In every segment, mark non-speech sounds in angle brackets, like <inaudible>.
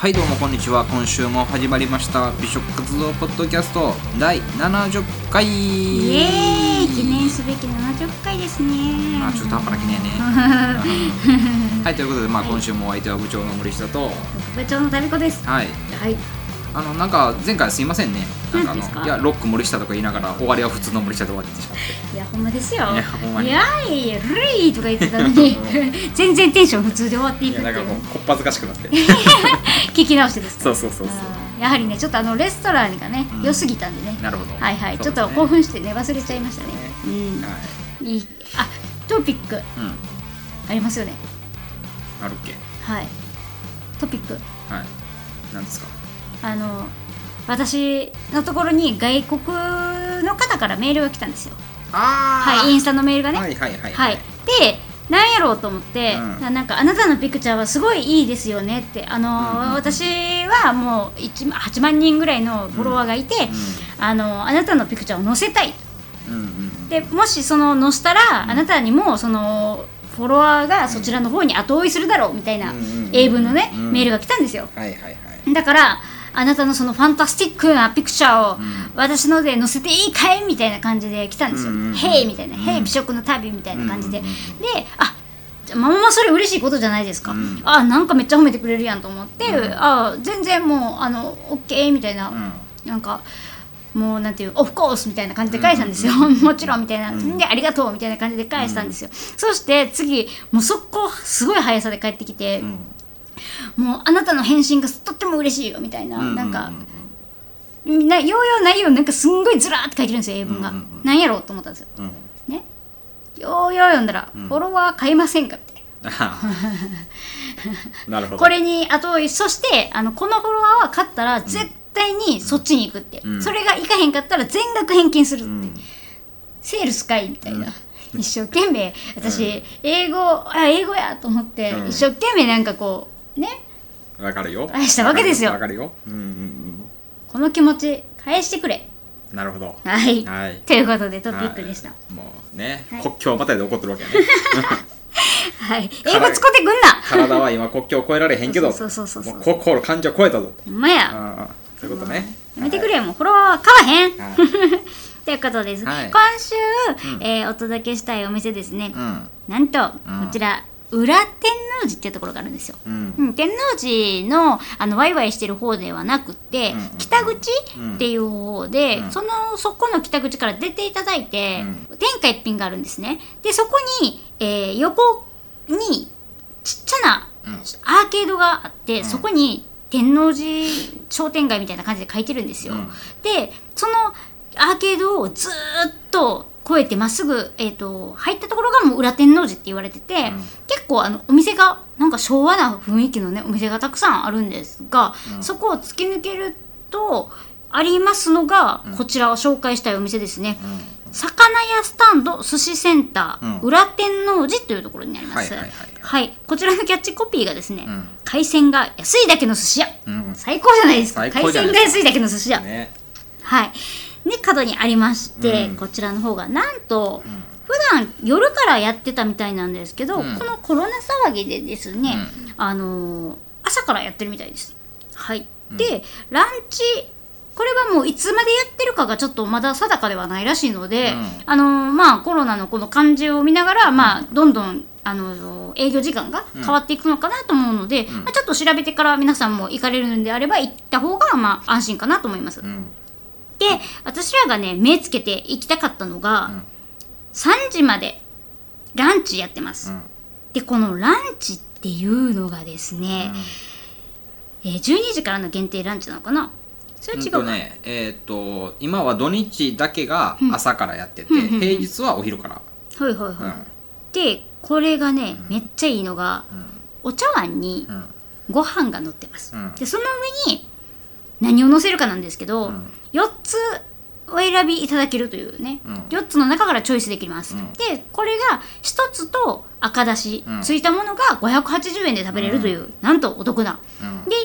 はいどうもこんにちは。今週も始まりました美食活動ポッドキャスト第70回。イエーイ。記念すべき70回ですね。まあちょっと半端な記念ね。<laughs> はい。ということでまあ今週もお相手は部長の森下と部長の旅子です。はい。はいあのなんか前回すいませんね。なんかあのいやロック森下とか言いながら終わりは普通の森下で終わってしまって。いやほんまですよ。いやほんまに。いやいやルイとか言ってたのに。<laughs> 全然テンション普通で終わっていいくっていう。やなんかもうこっぱずかしくなって。<laughs> 聞き直してですか？そうそうそうそう。やはりねちょっとあのレストランがねうん。良すぎたんでね。なるほど。はいはい、ちょっと興奮してね忘れちゃいましたね。うんはいいい。あトピック。うん。ありますよね。あるっけ？はい。トピック。はい。何ですか？あの私のところに外国の方からメールが来たんですよ。あはいインスタのメールがね。はいはいはいはい、でなんやろうと思って、うん。ななんかあなたのピクチャーはすごいいいですよねってあのー、うんうんうん。私はもう1 8万人ぐらいのフォロワーがいて、あのあなたのピクチャーを載せたいうんうんうん。でもしその載せたら、うん。あなたにもそのフォロワーがそちらの方に後追いするだろうみたいなうんうんうん。英文のね、うん。メールが来たんですよ。はいはいはい。だからあなたのそのファンタスティックなピクチャーをうん。私ので載せていいかいみたいな感じで来たんですよ。うんうんうん「へい」みたいな「うん。へい美食の旅」みたいな感じで。であまあまあそれ嬉しいことじゃないですか、うん。あなんかめっちゃ褒めてくれるやんと思って、うん。あ全然もうあの OK みたいな、うん。なんかもうなんていうオフコースみたいな感じで返したんですよ、うんもちろんみたいな、うんでありがとうみたいな感じで返したんですよ、そして次もう速攻すごい速さで帰ってきて、うんもうあなたの返信がとっても嬉しいよみたいな、うんなんかなようよう内容なんかすんごいずらーって書いてるんですよ英文が、うんうん。うんなんやろうと思ったんですよ。うんね。ようよう読んだら、うん。フォロワー買いませんかって。<laughs> なるほど。これにあとそしてあのこのフォロワーは買ったら絶対にそっちに行くって、うん。それがいかへんかったら全額返金するって、う。ん。セールスかいみたいな、うん。一生懸命。私、英語あ英語やと思って、うん。一生懸命なんかこうね。わかるよ。返したわけですよ。わかるよ。うんうんこの気持ち返してくれ。うんなるほど。はい、はい。ということでトピックでした、はいもうねはい。国境またいで怒ってるわけやね。<laughs> はい、英語使ってくんな。体は今国境を越えられへんけどそうそうそうそうもう心感情超えたぞ。ほんまや。ういうことね。や。めてくれよ。もうフォロワーは買わへん、はい。<laughs> ということです、はい。今週、うん。えーお届けしたいお店ですね、うん。なんと、うん。こちら裏天王寺っていうところがあるんですよ、うん。うん、天王寺のあのワイワイしてる方ではなくて、うん北口うん。っていう方で、うん。そのそこの北口から出ていただいて、う天下一品があるんですね。でそこに、えー横にちっちゃなうん。アーケードがあって、ん。そこに天王寺商店街みたいな感じで書いてるんですよ、うん。でそのアーケードをずーっと越えてまっすぐ、えー、と入ったところがもう裏天王寺って言われてて、ん。結構あのお店がなんか昭和な雰囲気のねお店がたくさんあるんですが、うん。そこを突き抜けるとありますのが、うん。こちらを紹介したいお店ですね、うん。魚屋スタンド寿司センター、うん。裏天王寺というところになります。はいはいはいこちらのキャッチコピーがですね、うん。海鮮が安いだけの寿司屋。うん。最高じゃないですか。最海鮮が安いだけの寿司屋。ね。はい。で、角にありまして、うん。こちらの方が、なんと、ん。普段夜からやってたみたいなんですけど、うん。このコロナ騒ぎでですね、あのー朝からやってるみたいです。はい。で、ランチ、これはもういつまでやってるかがちょっとまだ定かではないらしいので、うん。あのーまあコロナのこの感じを見ながら、まあどんどんあのー営業時間が変わっていくのかなと思うので、まあ、ちょっと調べてから皆さんも行かれるんであれば行った方がまあ安心かなと思います。うんで私らがね目つけて行きたかったのが、うん。3時までランチやってます、うん。でこのランチっていうのがですね、えー12時からの限定ランチなのかな？それうん違うか、とねえっと今は土日だけが朝からやっててうんうんうん。平日はお昼から。はいはいはい、うん。でこれがね、めっちゃいいのがうん。お茶碗にうん。ご飯が乗ってます、うん。でその上に何を乗せるかなんですけど、うん4つお選びいただけるというね、うん。4つの中からチョイスできます、うん。でこれが1つと赤だし、うん。ついたものが580円で食べれるという、なんとお得な。うん。で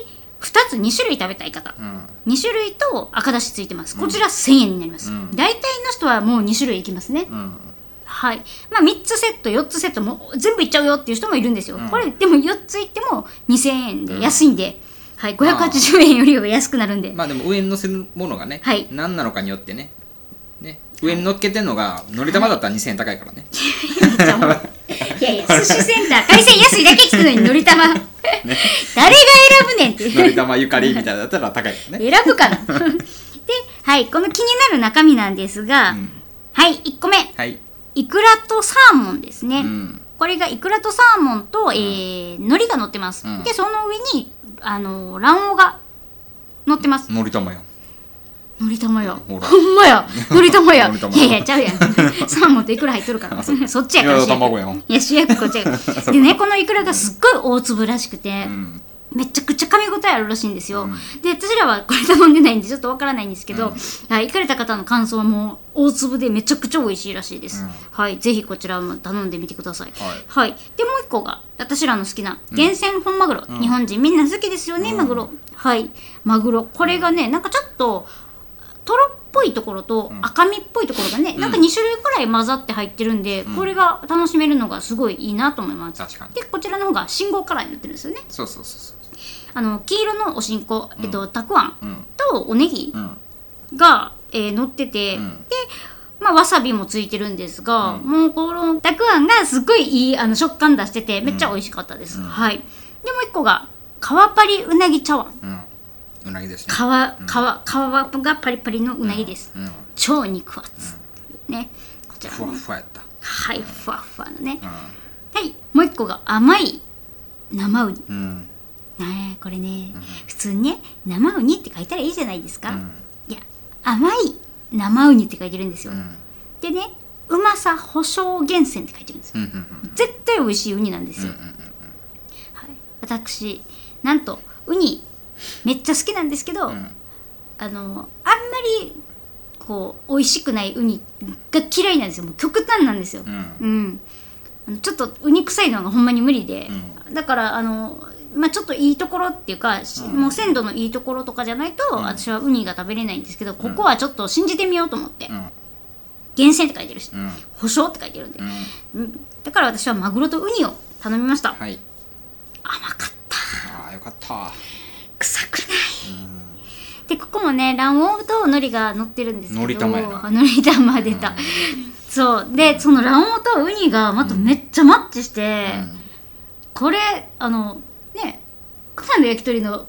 2つ2種類食べたい方。うん。2種類と赤だしついてます。こちら1000円になります、うん。大体の人はもう2種類いきますね、うん。はい。まあ3つセット4つセットも全部いっちゃうよっていう人もいるんですよ、うん。これでも4ついっても2000円で安いんで、はい580円よりは安くなるんで、まあでも上に乗せるものがね、はい。何なのかによってね。ね。上に乗っけてんのがのり玉だったら2000円高いからね、い。<laughs> やいや寿司センター海鮮安いだけ聞くのにのり玉、<laughs> 誰が選ぶねんってのり玉ゆかりみたいなだったら高いからね。選ぶかな。<laughs> ではいこの気になる中身なんですが、うん。はい1個目。はい。イクラとサーモンですね、うん。これがイクラとサーモンと、えー、海苔が乗ってます、うん。でその上にあの卵黄が乗ってます。のり玉やんのり玉やほんまや。のり玉やのり玉いやいやちゃうやん。<laughs> サーモンとイクラ入っとるから。そっちやから。いや主役卵やん。いや主役こっちやから。<laughs> でねこのイクラがすっごい大粒らしくて、うん。めちゃくちゃ噛み応えあるらしいんですよ、で私らはこれ頼んでないんでちょっとわからないんですけど、はい、行かれた方の感想はもう大粒でめちゃくちゃ美味しいらしいです、うん。はいぜひこちらも頼んでみてください。はい。でもう一個が私らの好きな厳選本マグロ、日本人みんな好きですよね、マグロ。はいマグロ。これがねなんかちょっととろっぽいところと赤身っぽいところがね、なんか2種類くらい混ざって入ってるんで、これが楽しめるのがすごいいいなと思います。確かに。でこちらの方が信号カラーになってるんですよね。そうそうそうそあの黄色のおしんこ、えっと、たくあんとおネギうん。が、えー乗ってて、ん。で、まあ、わさびもついてるんですが、もうこのたくあんがすっごいいいあの食感出しててめっちゃ美味しかったです、はい。でもう一個が川パリうなぎ茶碗。うん。うなぎですね。皮皮皮がパリパリのうなぎです、うん。超肉厚、ね。こちらふわふわやった。はいふわふわのね、うはい。もう一個が甘い生ウニんうんねえこれね、普通にね生ウニって書いたらいいじゃないですか、うん。いや甘い生ウニって書いてるんですよ、うん。でねうまさ保証源泉って書いてるんですよ。うんうん絶対美味しいウニなんですよ、はい、私なんとウニめっちゃ好きなんですけど、ん。あのあんまりこう美味しくないウニが嫌いなんですよ。もう極端なんですよ、うん。ちょっとウニ臭いのがほんまに無理で、うだからあの、まあ、ちょっといいところっていうか、しもう鮮度のいいところとかじゃないと、私はウニが食べれないんですけどここはちょっと信じてみようと思って、うん。厳選って書いてるし、うん。保証って書いてるんで、うん。うん。だから私はマグロとウニを頼みました、はい。甘かった。ああよかった。臭くない。でここもね卵黄と海苔が乗ってるんですけど海苔玉やな。あ海苔玉出た、そう。でその卵黄とウニがまためっちゃマッチして、これあのね草の焼き鳥の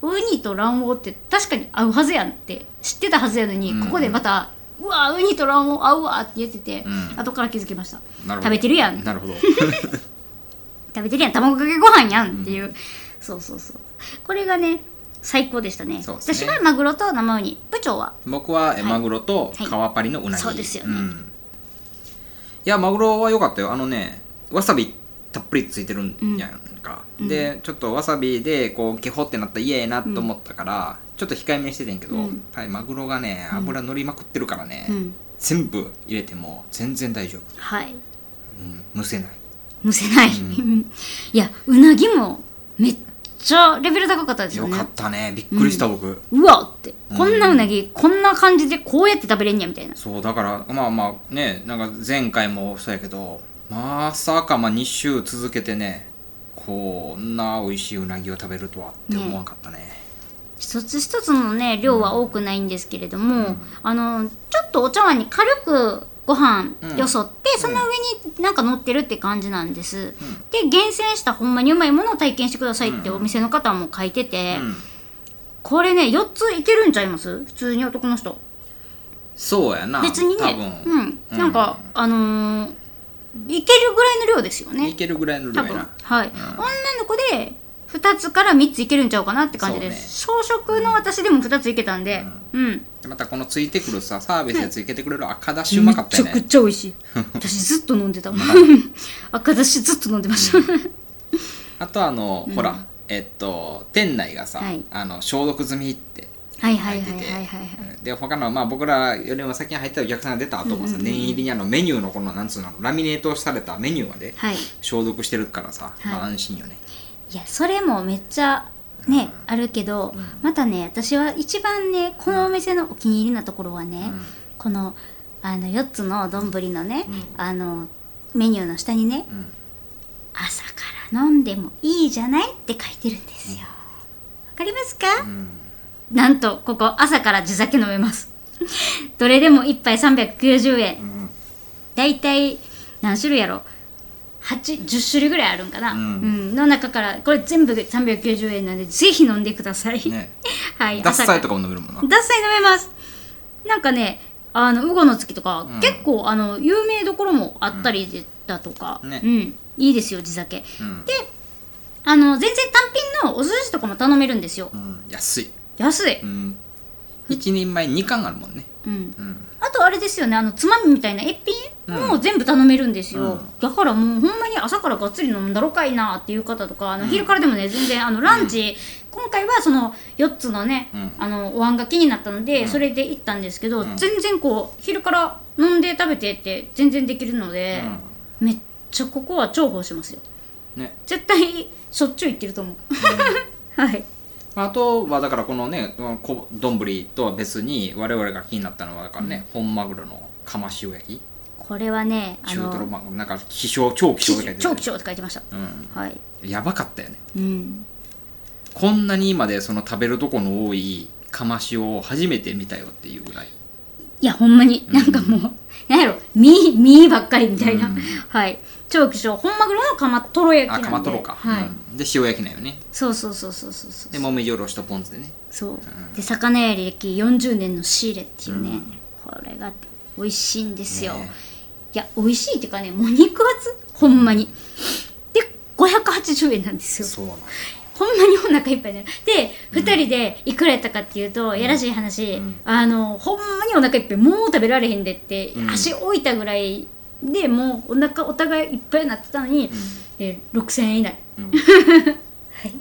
ウニと卵黄って確かに合うはずやんって知ってたはずやのに、うん。ここでまたうわウニと卵黄合うわって言ってて、うん。後から気づきました。なるほど。食べてるやん。なるほど。<laughs> 食べてるやん。卵かけご飯やんっていう、そうそうそう。これがね最高でしたね。そうですね。私はマグロと生ウニ。部長は？僕はえい。マグロとはい。川パリのうなぎ、そうですよね。ん。いやマグロは良かったよ。あのねわさびたっぷりついてるんやんか、でちょっとわさびでこうケホってなったら嫌やなと思ったから、ちょっと控えめにしててんけど、うん。はい、マグロがね油乗りまくってるからね、うん。全部入れても全然大丈夫、はい。うん、むせない。むせない、<laughs> いやうなぎもめっちゃレベル高かったですよね。よかったね。びっくりした僕、うわって。こんなうなぎ、こんな感じでこうやって食べれんやみたいな。そうだからまあまあねなんか前回もそうやけどまさかまあ2週続けてねこんな美味しいうなぎを食べるとはって思わなかったね。一つ一つのね量は多くないんですけれども、あのちょっとお茶碗に軽くご飯よそって、その上になんか乗ってるって感じなんです、で厳選したほんまにうまいものを体験してくださいってお店の方も書いてて、うん。これね4ついけるんちゃいます？普通に男の人。そうやな。別にね。うん、なんかあのーいけるぐらいの量ですよね。いけるぐらいの量多分。やなはい、女の子で2つから3ついけるんちゃうかなって感じです、小食の私でも2ついけたんで。うん、でまたこのついてくるさサービスでついてくれる赤だしうまかったよめちゃくねちゃ美味しい。<laughs> 私ずっと飲んでた。もん <laughs> 赤だしずっと飲んでました、あとあの、ほらえっと店内がさ、はい。あの消毒済みって入っててはいはいはいはい。で他のまあ僕らよりも先に入ったお客さんが出た後もさ、念入りにあのメニューのこのなんつうのラミネートされたメニューまではい。消毒してるからさ、はい。まあ安心よね。いやそれもめっちゃね、あるけど、またね私は一番ねこのお店のお気に入りなところはね、このあの4つの丼のね、あのメニューの下にね、ん。朝から飲んでもいいじゃないって書いてるんですよ、かりますか、うんなんとここ朝から地酒飲めます。どれでも1杯390円。うん。だいたい何種類やろ？8 10種類ぐらいあるんかな、うん。うん。の中からこれ全部390円なんでぜひ飲んでください、ね。<laughs> はい脱菜とかかも飲めるもんな。脱菜飲めます。なんかねあのウゴの月とか、うん。結構あの有名どころもあったりだとか、ね。うん、いいですよ地酒。うん。であの全然単品のお寿司とかも頼めるんですよ。うん。安い安い、うん。一人前2貫あるもんね。うん、うん。あとあれですよね。あのつまみみたいな一品も全部頼めるんですよ、うん。だからもうほんまに朝からがっつり飲んだろかいなっていう方とかあの昼からでもね全然あのランチ、今回はその4つのね、うん。あのお椀が気になったので、うん。それで行ったんですけど、ん。全然こう昼から飲んで食べてって全然できるので、めっちゃここは重宝しますよ。ね。絶対しょっちゅう行ってると思う、<laughs> はいあとはだからこのねこ丼とは別に我々が気になったのはだからね、本マグロの釜塩焼きこれはねあ中トロのマグロなんか希少超希少って書いて超貴重って書いてました。うはい。んやばかったよね。うん。こんなに今でその食べるとこの多い釜塩を初めて見たよっていうぐらい。いやほんまに。なんかもう、なんやろ。身身ばっかりみたいな、うん。はい超希少本マグロの釜とろ焼きなあんで。釜とろか、はい、うん。で塩焼きなんよね。そうそうそうそうそうそうでもみじおろしとポン酢でね。そう、で魚屋歴40年の仕入れっていうね、これが美味しいんですよ、ねいや美味しいっていうかねもう肉厚？ほんまに。で580円なんですよ。そうなんほんまにお腹いっぱいになる。で、2人でいくらやったかっていうと、やらしい話、あのほんまにお腹いっぱいもう食べられへんでって、うん。足置いたぐらいでもうお腹お互いいっぱいになってたのに、えー6000円以内。うん。<laughs>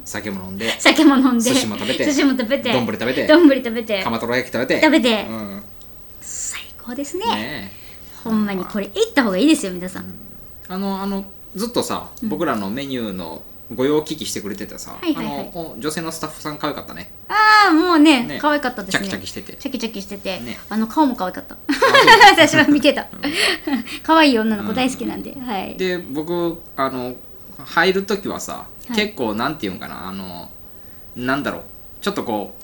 酒も飲んで酒も飲んで寿司も食べて寿司も食べて丼食べて丼食べて釜とろ焼き食べて。食べて。うん。最高ですね。ねほんまにこれ行った方がいいですよ皆さん、あのあのずっとさ、僕らのメニューのご用聞きしてくれてたさ、はいはいはい。あのお女性のスタッフさん可愛かったね。ああもうねね。可愛かったですね。チャキチャキしてて。チャキチャキしてて、ね。あの顔も可愛かった。<laughs> 私は見てた。可愛い女の子大好きなんで、はい。で僕あの入る時はさ、い。結構なんていうんかなあのなんだろう。ちょっとこ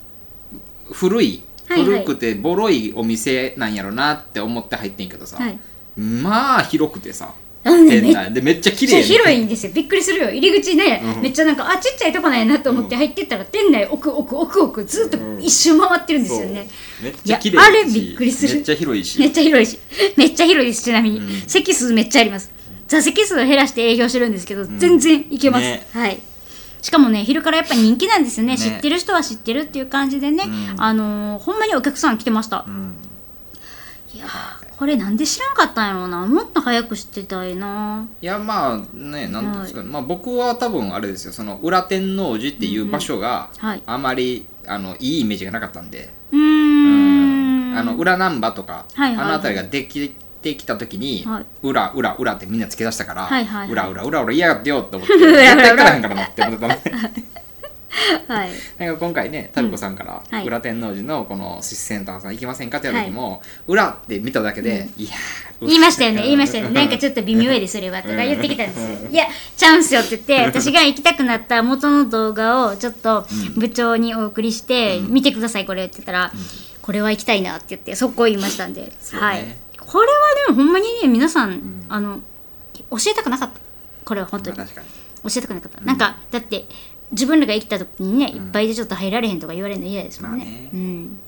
う古いはいはい。古くてボロいお店なんやろなって思って入ってんけどさ、はい。まあ広くてさあのね店内でめっちゃ綺麗広いんですよ。びっくりするよ。入り口ね、うん。めっちゃなんかあちっちゃいとこなんやなと思って入ってったら、店内奥奥奥奥ずっと一周回ってるんですよね、そう。めっちゃ綺麗いやあれびっくりする。めっちゃ広いし。めっちゃ広いし。めっちゃ広いですちなみに、うん。席数めっちゃあります。座席数を減らして営業してるんですけど、全然いけます、ね。はい。しかもね昼からやっぱ人気なんですよね。ね。知ってる人は知ってるっていう感じでね、うん。あのーほんまにお客さん来てました、うん。いやーこれなんで知らんかったんやろうな。もっと早く知ってたいな。いやまあねなんていうんですか、まあ、僕は多分あれですよ。その裏天王寺っていう場所がはい。あまり、あのいいイメージがなかったんで、うーん。あの裏難波とか、はいはいはい。あの辺りができてきた時に、はい。裏裏裏ってみんなつけ出したから、はいはいはい。裏裏裏裏嫌がってよって思って <laughs> 絶対からへんからなって思ってたのね <laughs> はい。なんか今回ねタルコさんから、はい。裏天王寺のこのセンターさん行きませんかって言った時も、裏って見ただけで、いやー言いましたよね言いましたよね。<laughs> なんかちょっと微妙やでそれはとか言ってきたんですよ。いやチャンスよって言って <laughs> 私が行きたくなった元の動画をちょっと部長にお送りして見てくださいこれって言ったらこれは行きたいなって言って速攻言いましたんで。ね。はい。これはでもほんまにね皆さんあの教えたくなかった。これは本当に。教えたくなかった。なんかだって自分らが生きた時にねいっぱいでちょっと入られへんとか言われるの嫌ですもんね。うん。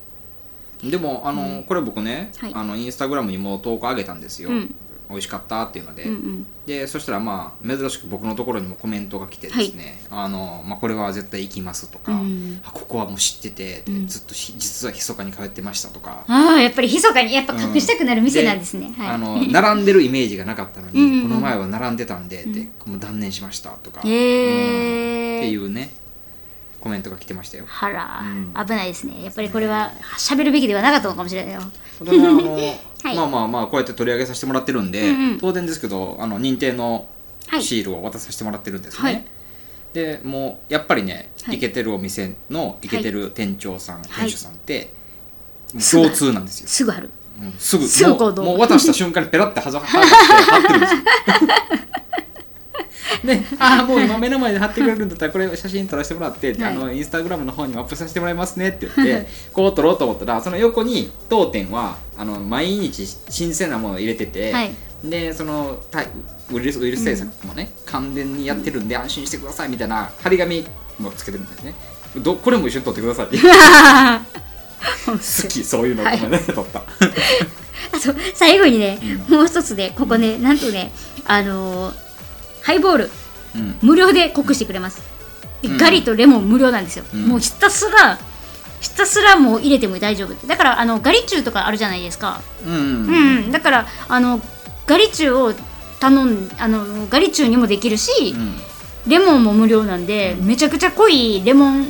でもあの、これ僕ね、はい。あのインスタグラムにも投稿上げたんですよ、うん。美味しかったっていうので、うんうん。でそしたらまあ珍しく僕のところにもコメントが来てですね、あのまあ、これは絶対行きますとか、うん。あここはもう知ってて、うん。ずっとひ実は密かに通ってましたとか、ああやっぱり密かにやっぱ隠したくなる店なんですね、はい。あの並んでるイメージがなかったのにうんうんうん。この前は並んでたんでって、もう断念しましたとか、へー。うんっていうねコメントが来てましたよ。はら、うん。危ないですね。やっぱりこれは喋るべきではなかったのかもしれないよ。<laughs> はい。まあまあまあこうやって取り上げさせてもらってるんで、うんうん。当然ですけどあの認定のはい。シールを渡させてもらってるんですね、はい。でもうやっぱりね、はい。イケてるお店のイケてる店長さん、い。店主さんってもうすぐ共通なんですよ、すぐある。うんすぐ。すぐ行動。もうもう渡した瞬間にペラってはざはって貼ってるんですよ <laughs> でああもう今目の前で貼ってくれるんだったらこれ写真撮らせてもらって、はい。あのインスタグラムの方にもアップさせてもらいますねって言ってこう撮ろうと思ったらその横に当店はあの毎日新鮮なものを入れてて、はい。でそのたウイルスウイルス対策もね、完全にやってるんで安心してくださいみたいな張り紙もつけてるんですね。どこれも一緒に撮ってくださいって。<laughs> 好きそういうのはいごめんね撮った。<laughs> あと最後にね、もう一つでここねなんとねあのーハイボール。うん。無料で濃くしてくれます、でうん。ガリとレモン無料なんですよ、うん。もうひたすらひたすらもう入れても大丈夫だからあのガリチュウとかあるじゃないですか、うんうんうん。うんだからあのガリチュウを頼んあのガリチュウにもできるし、うん。レモンも無料なんで、めちゃくちゃ濃いレモン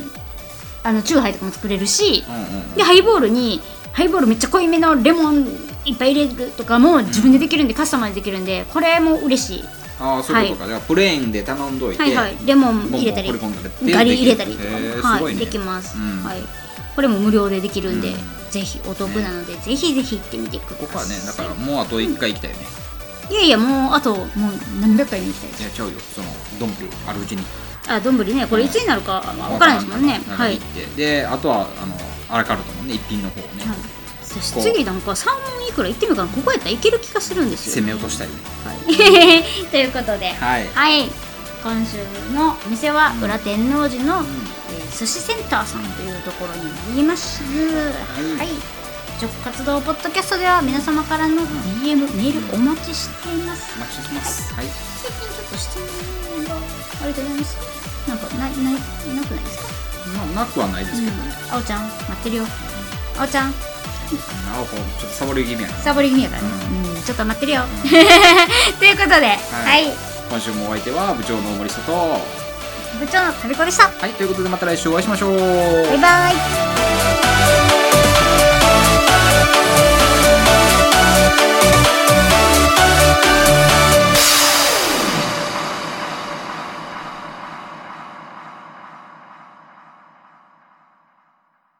あのチューハイとかも作れるし、うんうん。でハイボールにハイボールめっちゃ濃いめのレモンいっぱい入れるとかも自分でできるんで、カスタマイズできるんでこれも嬉しいああそういうことか、じゃあプレーンで頼んどいて、はいはい。レモン入れたりガリ入れたりとかも、はい。できます、うん。はい。これも無料でできるんで、うん。ぜひお得なので、ぜひぜひ行ってみてください。ここはねだからもうあと1回行きたいよね、いやいやもうあともう何百回に行きたいです。いやちゃうよ。そのドンプあるうちに。あどんぶりねこれいつになるかわからないですもんね。わはい、であとはあのアラカルトのね一品の方をね、はい次なんか3いくら行ってみようかなここやったらいける気がするんですよ、攻め落としたいはい、<laughs> ということではい。はい、今週のお店はうん裏天王寺の、うん。えー寿司センターさんというところになります。はい、直活動ポッドキャストでは皆様からの DM、メールお待ちしています。お待ちしてます。はい。最近ちょっと質問がありがとうございます。なんかないないなくないですか？まあなくはないですけどね、うん、あおちゃん待ってるよ。あおちゃんあおこちょっとサボり気味やなサボり気味やからね。うん、ちょっと待ってるよ。<laughs> ということで、はい、今週もお相手は部長の大森里は部長の旅子でした。いということでまた来週お会いしましょうバイバイ。